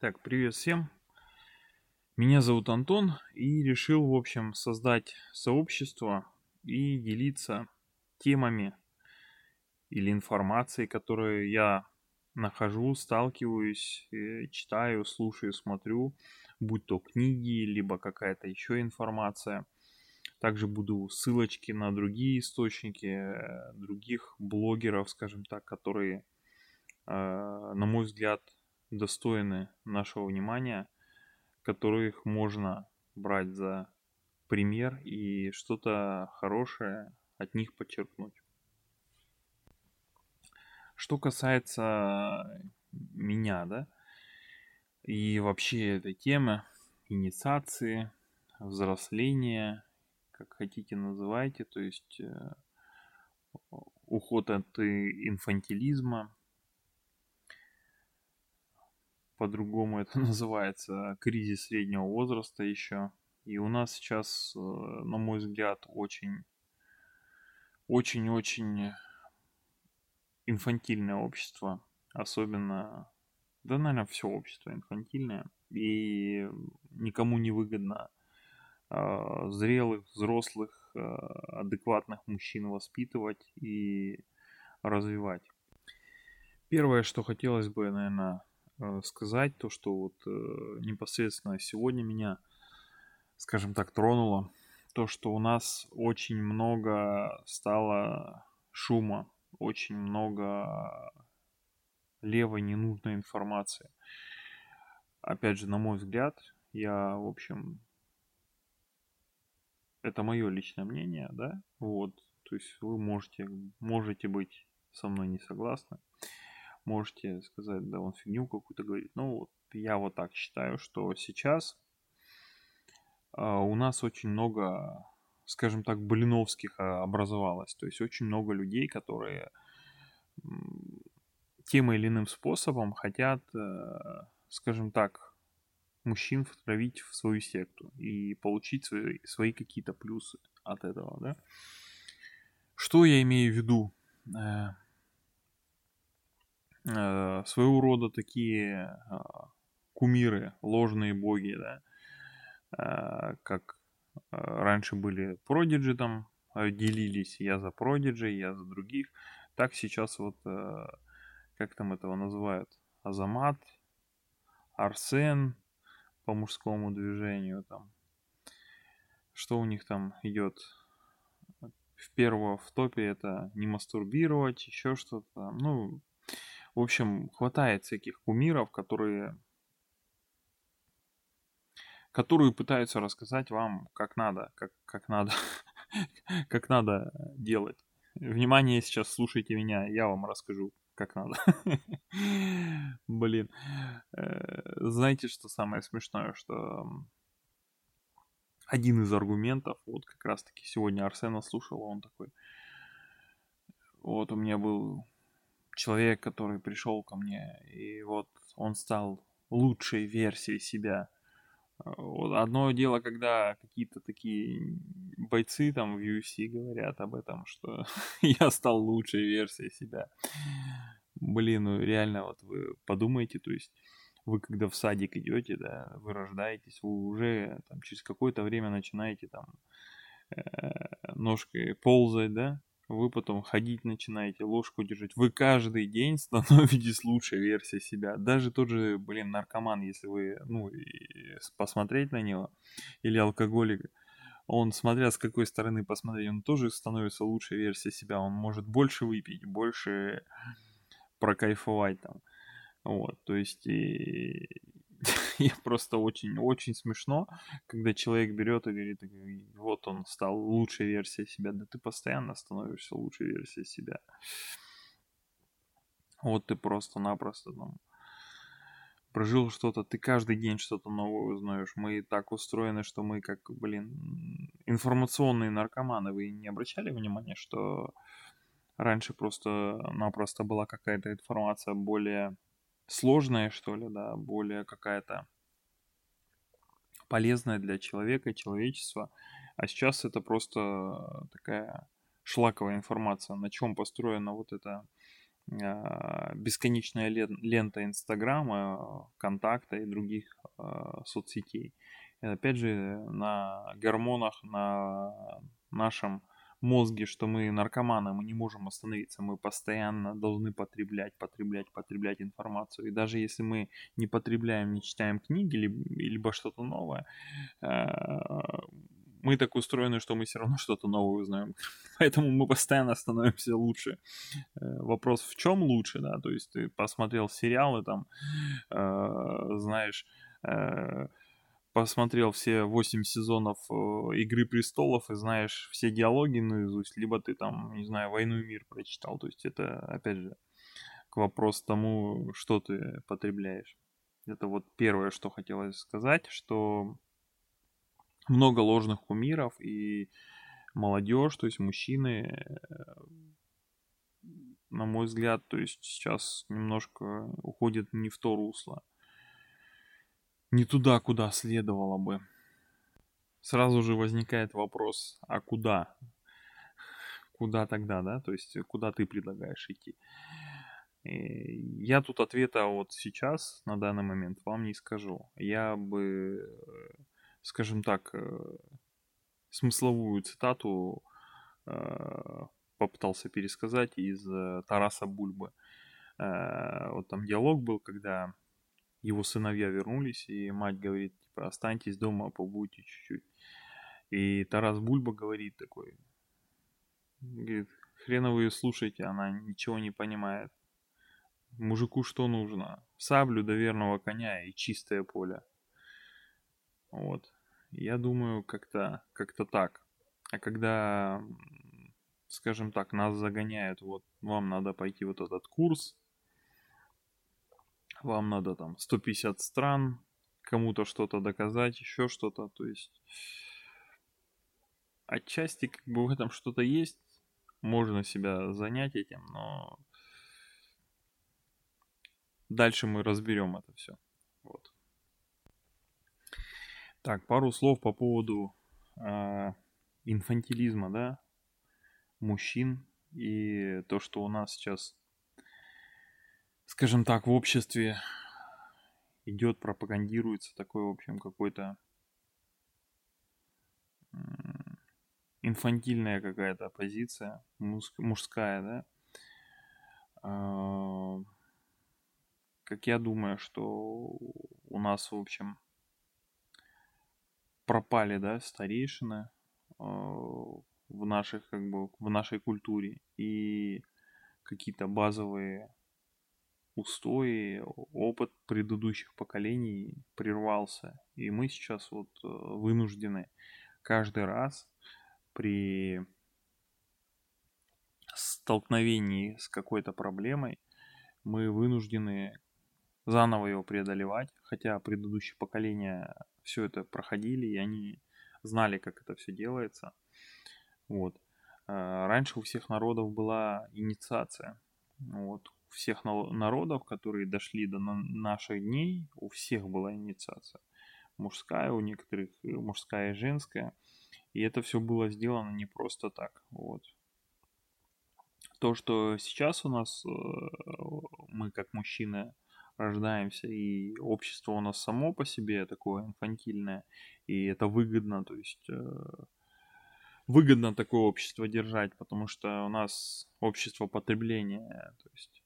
Так, привет всем. Меня зовут Антон и решил, в общем, создать сообщество и делиться темами или информацией, которую я нахожу, сталкиваюсь, э, читаю, слушаю, смотрю, будь то книги, либо какая-то еще информация. Также буду ссылочки на другие источники, э, других блогеров, скажем так, которые, э, на мой взгляд, достойны нашего внимания, которых можно брать за пример и что-то хорошее от них подчеркнуть. Что касается меня, да, и вообще этой темы, инициации, взросления, как хотите называйте, то есть э, уход от инфантилизма, по-другому это называется, кризис среднего возраста еще. И у нас сейчас, э, на мой взгляд, очень, очень-очень инфантильное общество. Особенно, да, наверное, все общество инфантильное. И никому не выгодно э, зрелых, взрослых, э, адекватных мужчин воспитывать и развивать. Первое, что хотелось бы, наверное, сказать, то, что вот э, непосредственно сегодня меня, скажем так, тронуло, то, что у нас очень много стало шума, очень много левой ненужной информации. Опять же, на мой взгляд, я, в общем, это мое личное мнение, да, вот, то есть вы можете, можете быть со мной не согласны можете сказать, да, он фигню какую-то говорит. Ну, вот я вот так считаю, что сейчас э, у нас очень много, скажем так, блиновских а, образовалось. То есть очень много людей, которые тем или иным способом хотят, э, скажем так, мужчин втравить в свою секту и получить свои, свои какие-то плюсы от этого, да. Что я имею в виду? Э, своего рода такие э, кумиры, ложные боги, да, э, как э, раньше были продиджи там, э, делились, я за продиджи, я за других, так сейчас вот, э, как там этого называют, Азамат, Арсен по мужскому движению там, что у них там идет, в первого в топе это не мастурбировать, еще что-то. Ну, в общем, хватает всяких кумиров, которые которые пытаются рассказать вам, как надо, как, как надо, как надо делать. Внимание, сейчас слушайте меня, я вам расскажу, как надо. Блин. Э, знаете, что самое смешное, что один из аргументов, вот как раз таки сегодня Арсена слушал, он такой, вот у меня был человек, который пришел ко мне, и вот он стал лучшей версией себя. Вот одно дело, когда какие-то такие бойцы там в UFC говорят об этом, что я стал лучшей версией себя. Блин, ну реально вот вы подумайте, то есть вы когда в садик идете, да, вы рождаетесь, вы уже там через какое-то время начинаете там э, ножкой ползать, да, вы потом ходить начинаете, ложку держать. Вы каждый день становитесь лучшей версией себя. Даже тот же, блин, наркоман, если вы, ну, посмотреть на него, или алкоголик, он, смотря с какой стороны посмотреть, он тоже становится лучшей версией себя. Он может больше выпить, больше прокайфовать там. Вот, то есть, и, я просто очень, очень смешно, когда человек берет и говорит, вот он стал лучшей версией себя. Да ты постоянно становишься лучшей версией себя. Вот ты просто-напросто там прожил что-то, ты каждый день что-то новое узнаешь. Мы так устроены, что мы как, блин, информационные наркоманы. Вы не обращали внимания, что раньше просто-напросто была какая-то информация более сложная, что ли, да, более какая-то полезная для человека, человечества. А сейчас это просто такая шлаковая информация, на чем построена вот эта э, бесконечная лента Инстаграма, контакта и других э, соцсетей. И опять же, на гормонах, на нашем мозге, что мы наркоманы, мы не можем остановиться, мы постоянно должны потреблять, потреблять, потреблять информацию. И даже если мы не потребляем, не читаем книги, либо, либо что-то новое, э, мы так устроены, что мы все равно что-то новое узнаем. Поэтому мы постоянно становимся лучше. Э, вопрос в чем лучше, да? То есть ты посмотрел сериалы там, э, знаешь, посмотрел все 8 сезонов э, Игры престолов и знаешь все диалоги наизусть, либо ты там, не знаю, Войну и мир прочитал. То есть это, опять же, к вопросу тому, что ты потребляешь. Это вот первое, что хотелось сказать, что много ложных кумиров и молодежь, то есть мужчины, э, на мой взгляд, то есть сейчас немножко уходит не в то русло не туда, куда следовало бы. Сразу же возникает вопрос, а куда? Куда тогда, да? То есть, куда ты предлагаешь идти? Я тут ответа вот сейчас, на данный момент, вам не скажу. Я бы, скажем так, э, смысловую цитату э, попытался пересказать из э, Тараса Бульбы. Вот там диалог был, когда его сыновья вернулись, и мать говорит, типа, останьтесь дома, побудьте чуть-чуть. И Тарас Бульба говорит такой, говорит, хрена вы ее слушаете, она ничего не понимает. Мужику что нужно? Саблю до верного коня и чистое поле. Вот. Я думаю, как-то как так. А когда, скажем так, нас загоняют, вот вам надо пойти вот этот курс, вам надо там 150 стран, кому-то что-то доказать, еще что-то, то есть отчасти как бы в этом что-то есть, можно себя занять этим, но дальше мы разберем это все. Вот. Так, пару слов по поводу э, инфантилизма, да, мужчин и то, что у нас сейчас скажем так, в обществе идет, пропагандируется такой, в общем, какой-то инфантильная какая-то позиция, мужская, да. А, как я думаю, что у нас, в общем, пропали, да, старейшины а, в наших, как бы, в нашей культуре и какие-то базовые устои, опыт предыдущих поколений прервался. И мы сейчас вот э, вынуждены каждый раз при столкновении с какой-то проблемой мы вынуждены заново его преодолевать, хотя предыдущие поколения все это проходили, и они знали, как это все делается. Вот. Э, раньше у всех народов была инициация. Вот всех народов, которые дошли до наших дней, у всех была инициация. Мужская, у некоторых э, мужская и женская. И это все было сделано не просто так. Вот. То, что сейчас у нас э, мы как мужчины рождаемся, и общество у нас само по себе такое инфантильное, и это выгодно, то есть э, выгодно такое общество держать, потому что у нас общество потребления, то есть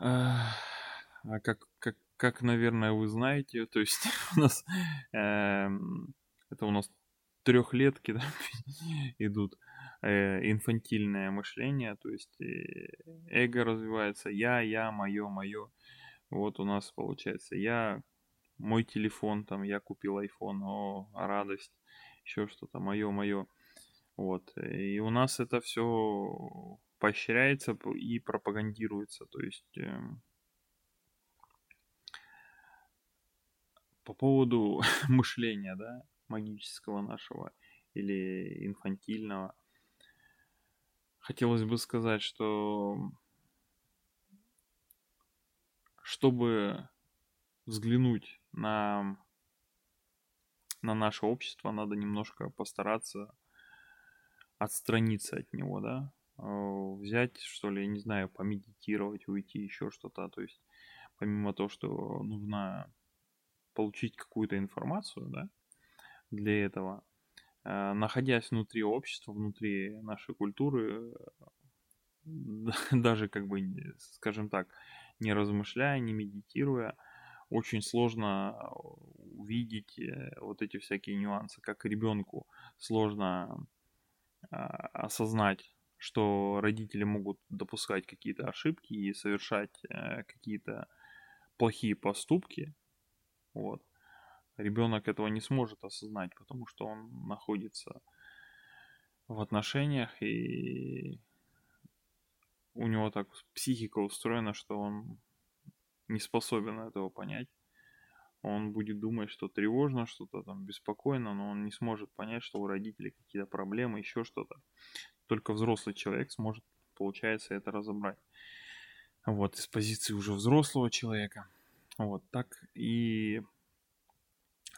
а как, как, как, наверное, вы знаете, то есть у нас э, это у нас трехлетки да, идут э, инфантильное мышление, то есть э, эго развивается, я, я, мое, мое. Вот у нас получается я, мой телефон, там, я купил iPhone, о, радость, еще что-то, мое, мое. Вот. И у нас это все поощряется и пропагандируется. То есть э, по поводу мышления, да, магического нашего или инфантильного, хотелось бы сказать, что чтобы взглянуть на, на наше общество, надо немножко постараться отстраниться от него, да, взять, что ли, я не знаю, помедитировать, уйти, еще что-то. То есть, помимо того, что нужно получить какую-то информацию, да, для этого, э, находясь внутри общества, внутри нашей культуры, даже как бы, скажем так, не размышляя, не медитируя, очень сложно увидеть э, вот эти всякие нюансы, как ребенку сложно осознать, что родители могут допускать какие-то ошибки и совершать э, какие-то плохие поступки. Вот. Ребенок этого не сможет осознать, потому что он находится в отношениях и у него так психика устроена, что он не способен этого понять. Он будет думать, что тревожно, что-то там беспокойно, но он не сможет понять, что у родителей какие-то проблемы, еще что-то. Только взрослый человек сможет, получается, это разобрать. Вот, из позиции уже взрослого человека. Вот так и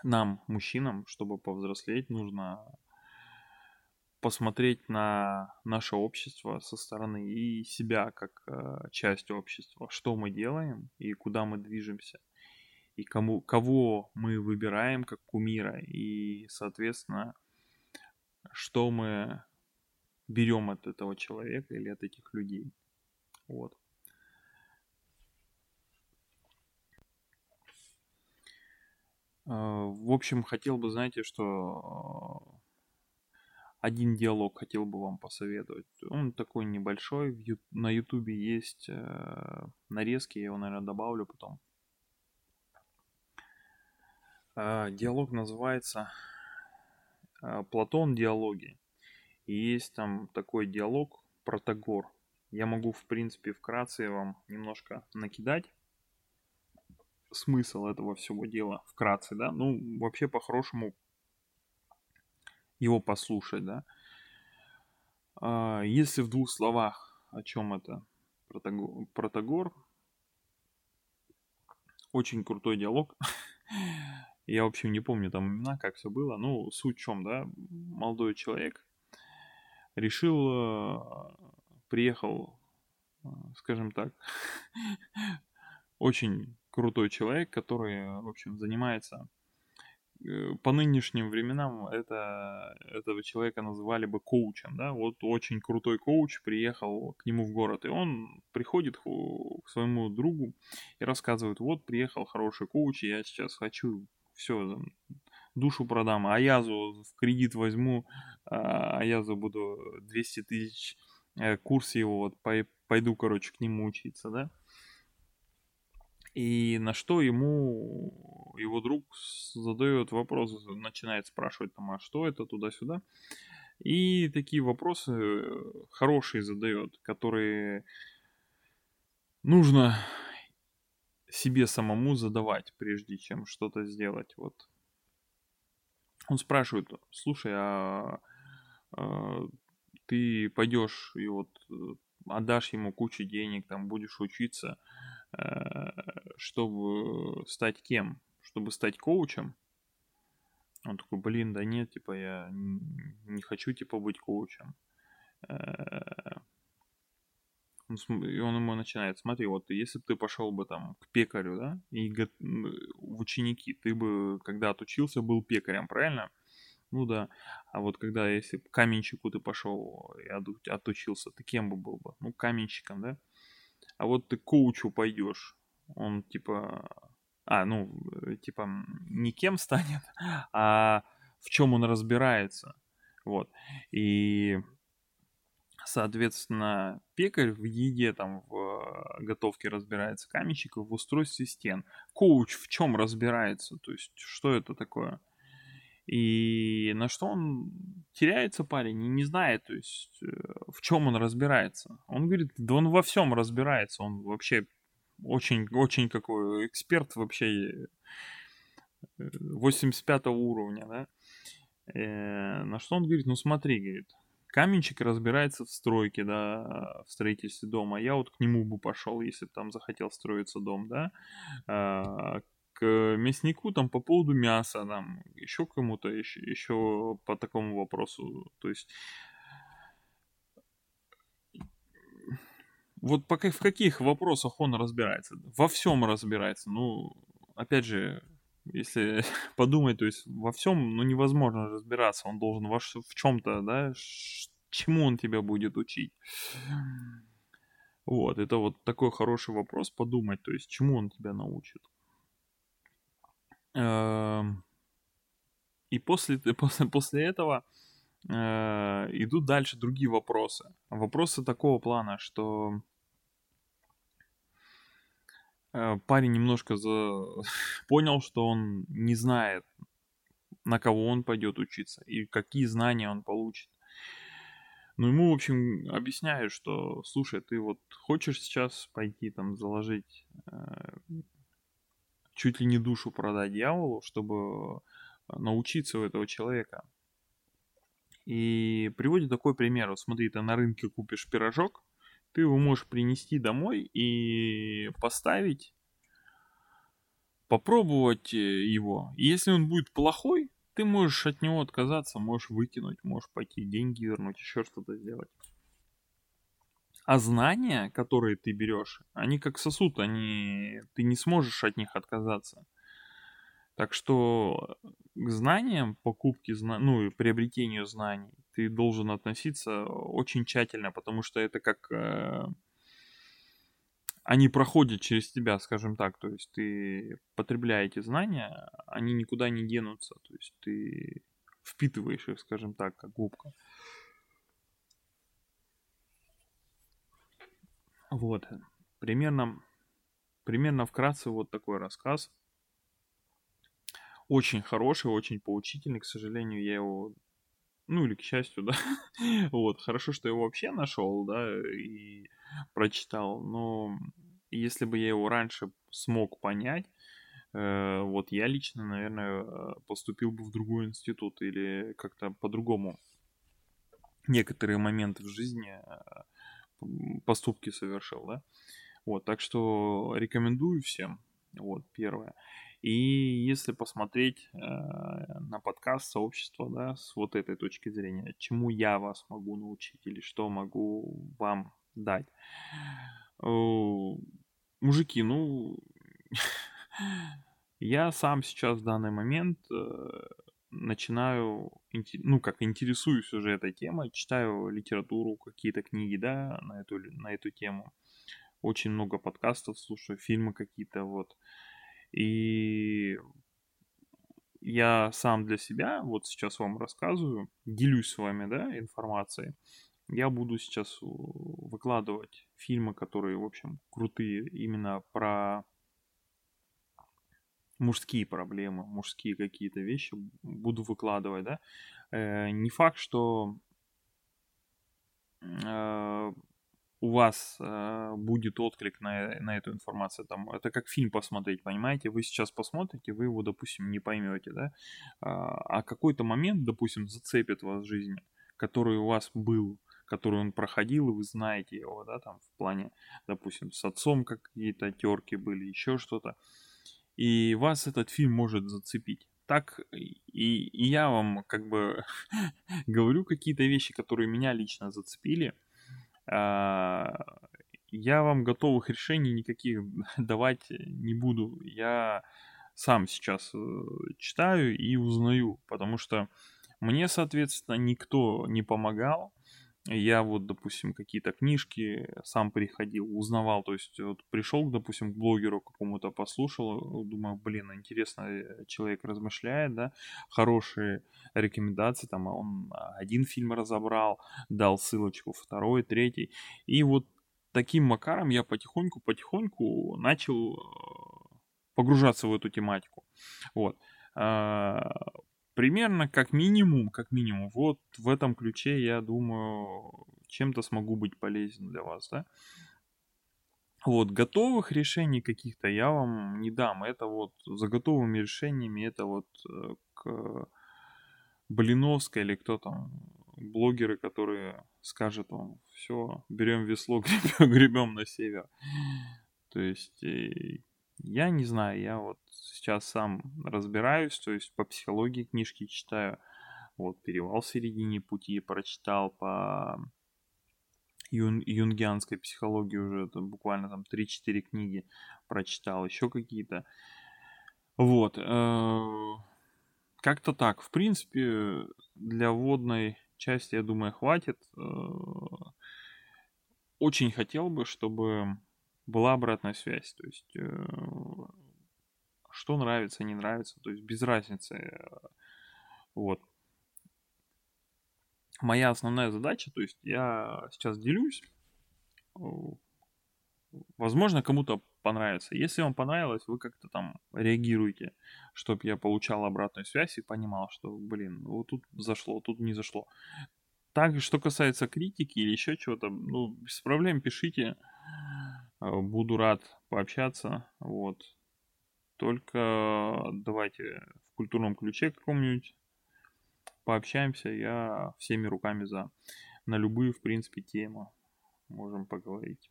нам, мужчинам, чтобы повзрослеть, нужно посмотреть на наше общество со стороны и себя как э, часть общества, что мы делаем и куда мы движемся, и кому, кого мы выбираем как кумира, и, соответственно, что мы берем от этого человека или от этих людей. Вот. Э, в общем, хотел бы, знаете, что один диалог хотел бы вам посоветовать. Он такой небольшой. На ютубе есть э, нарезки, я его, наверное, добавлю потом. Э, диалог называется э, Платон диалоги. И есть там такой диалог Протагор. Я могу, в принципе, вкратце вам немножко накидать смысл этого всего дела вкратце, да. Ну, вообще, по-хорошему, его послушать, да. А, если в двух словах, о чем это Протагор, Протагор очень крутой диалог. Я, в общем, не помню там имена, как все было. Ну, суть в чем, да, молодой человек решил, э, приехал, э, скажем так, очень крутой человек, который, в общем, занимается Э, по нынешним временам это, этого человека называли бы коучем, да, вот очень крутой коуч приехал к нему в город, и он приходит к своему другу и рассказывает, вот приехал хороший коуч, и я сейчас хочу все, душу продам, Аязу в кредит возьму, а, Аязу буду 200 тысяч э, курс его, вот пойду, короче, к нему учиться, да, и на что ему его друг задает вопрос, начинает спрашивать там, а что это туда-сюда. И такие вопросы э, хорошие задает, которые нужно себе самому задавать, прежде чем что-то сделать. Вот. Он спрашивает, слушай, а, а ты пойдешь и вот э, отдашь ему кучу денег, там будешь учиться, Э, чтобы стать кем? Чтобы стать коучем? Он такой, блин, да нет, типа, я не хочу, типа, быть коучем. Э, и он ему начинает, смотри, вот если бы ты пошел бы там к пекарю, да, и в ученики, ты бы, когда отучился, был пекарем, правильно? Ну да. А вот когда, если к каменщику ты пошел и отучился, ты кем бы был бы? Ну, каменщиком, да? а вот ты к коучу пойдешь, он типа, а, ну, э, типа, не кем станет, а в чем он разбирается, вот, и, соответственно, пекарь в еде, там, в готовке разбирается, каменщик в устройстве стен, коуч в чем разбирается, то есть, что это такое, и на что он теряется парень и не знает, то есть э, в чем он разбирается. Он говорит, да он во всем разбирается, он вообще очень, очень какой эксперт вообще 85 э, уровня, да. Э, на что он говорит, ну смотри, говорит, каменщик разбирается в стройке, да, в строительстве дома. Я вот к нему бы пошел, если бы там захотел строиться дом, да. А, к мяснику там по поводу мяса, там еще кому-то еще, еще по такому вопросу. То есть вот пока в каких вопросах он разбирается? Во всем разбирается. Ну, опять же, если подумать, то есть во всем, ну, невозможно разбираться. Он должен во, в чем-то, да, чему он тебя будет учить. Вот, это вот такой хороший вопрос подумать, то есть чему он тебя научит. Эм, и после, после, после этого э, идут дальше другие вопросы. Вопросы такого плана, что парень немножко за... понял, что он не знает, на кого он пойдет учиться и какие знания он получит. Ну, ему, в общем, объясняют, что, слушай, ты вот хочешь сейчас пойти там заложить э, чуть ли не душу продать дьяволу, чтобы научиться у этого человека. И приводит такой пример. Вот смотри, ты на рынке купишь пирожок, ты его можешь принести домой и поставить, попробовать э, его. Если он будет плохой, ты можешь от него отказаться, можешь выкинуть, можешь пойти деньги вернуть, еще что-то сделать. А знания, которые ты берешь, они как сосуд, они... ты не сможешь от них отказаться. Так что к знаниям, покупке, ну и приобретению знаний ты должен относиться очень тщательно, потому что это как э, они проходят через тебя, скажем так, то есть ты потребляя эти знания, они никуда не денутся, то есть ты впитываешь их, скажем так, как губка. Вот, примерно, примерно вкратце вот такой рассказ очень хороший, очень поучительный. К сожалению, я его ну или к счастью, да. вот, хорошо, что я его вообще нашел, да, и прочитал. Но если бы я его раньше смог понять, э, вот я лично, наверное, поступил бы в другой институт или как-то по-другому некоторые моменты в жизни э, поступки совершил, да. Вот, так что рекомендую всем. Вот, первое. И если посмотреть э, на подкаст сообщества, да, с вот этой точки зрения, чему я вас могу научить или что могу вам дать. Э, мужики, ну, я сам сейчас в данный момент э, начинаю, ну, как интересуюсь уже этой темой, читаю литературу, какие-то книги, да, на эту, на эту тему. Очень много подкастов слушаю, фильмы какие-то, вот. И я сам для себя, вот сейчас вам рассказываю, делюсь с вами, да, информацией. Я буду сейчас выкладывать фильмы, которые, в общем, крутые именно про мужские проблемы, мужские какие-то вещи буду выкладывать, да. Э, не факт, что э, у вас э, будет отклик на, на эту информацию. Там, это как фильм посмотреть, понимаете? Вы сейчас посмотрите, вы его, допустим, не поймете, да? А, а какой-то момент, допустим, зацепит вас в жизни, который у вас был, который он проходил, и вы знаете его, да, там, в плане, допустим, с отцом какие-то терки были, еще что-то. И вас этот фильм может зацепить так и, и я вам как бы говорю какие-то вещи, которые меня лично зацепили, я вам готовых решений никаких давать не буду. Я сам сейчас э, читаю и узнаю, потому что мне, соответственно, никто не помогал. Я вот, допустим, какие-то книжки сам приходил, узнавал, то есть вот пришел, допустим, к блогеру какому-то, послушал, думаю, блин, интересно, человек размышляет, да, хорошие рекомендации, там он один фильм разобрал, дал ссылочку, второй, третий, и вот таким макаром я потихоньку-потихоньку начал э, погружаться в эту тематику, вот. Примерно как минимум, как минимум, вот в этом ключе я думаю, чем-то смогу быть полезен для вас, да. Вот, готовых решений каких-то я вам не дам. Это вот за готовыми решениями, это вот э, к Блиновской или кто там, блогеры, которые скажут вам, все, берем весло, гребем, гребем на север. То есть я не знаю, я вот сейчас сам разбираюсь, то есть по психологии книжки читаю. Вот, перевал в середине пути прочитал по юн, юнгианской психологии уже это буквально там 3-4 книги прочитал, еще какие-то. Вот. Э, как-то так. В принципе, для вводной части, я думаю, хватит. Э, очень хотел бы, чтобы была обратная связь. То есть, э, что нравится, не нравится. То есть, без разницы. Вот моя основная задача, то есть я сейчас делюсь, возможно, кому-то понравится. Если вам понравилось, вы как-то там реагируете, чтобы я получал обратную связь и понимал, что, блин, вот тут зашло, тут не зашло. Так, что касается критики или еще чего-то, ну, без проблем пишите. Буду рад пообщаться, вот. Только давайте в культурном ключе каком-нибудь пообщаемся, я всеми руками за. На любые, в принципе, темы можем поговорить.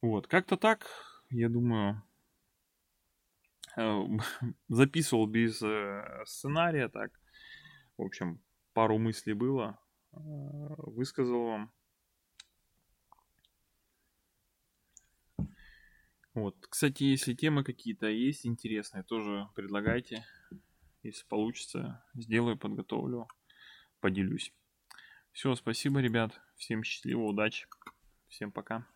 Вот, как-то так, я думаю, э, записывал без э, сценария, так. В общем, пару мыслей было, э, высказал вам. Вот, кстати, если темы какие-то есть интересные, тоже предлагайте. Если получится, сделаю, подготовлю, поделюсь. Все, спасибо, ребят. Всем счастливо, удачи. Всем пока.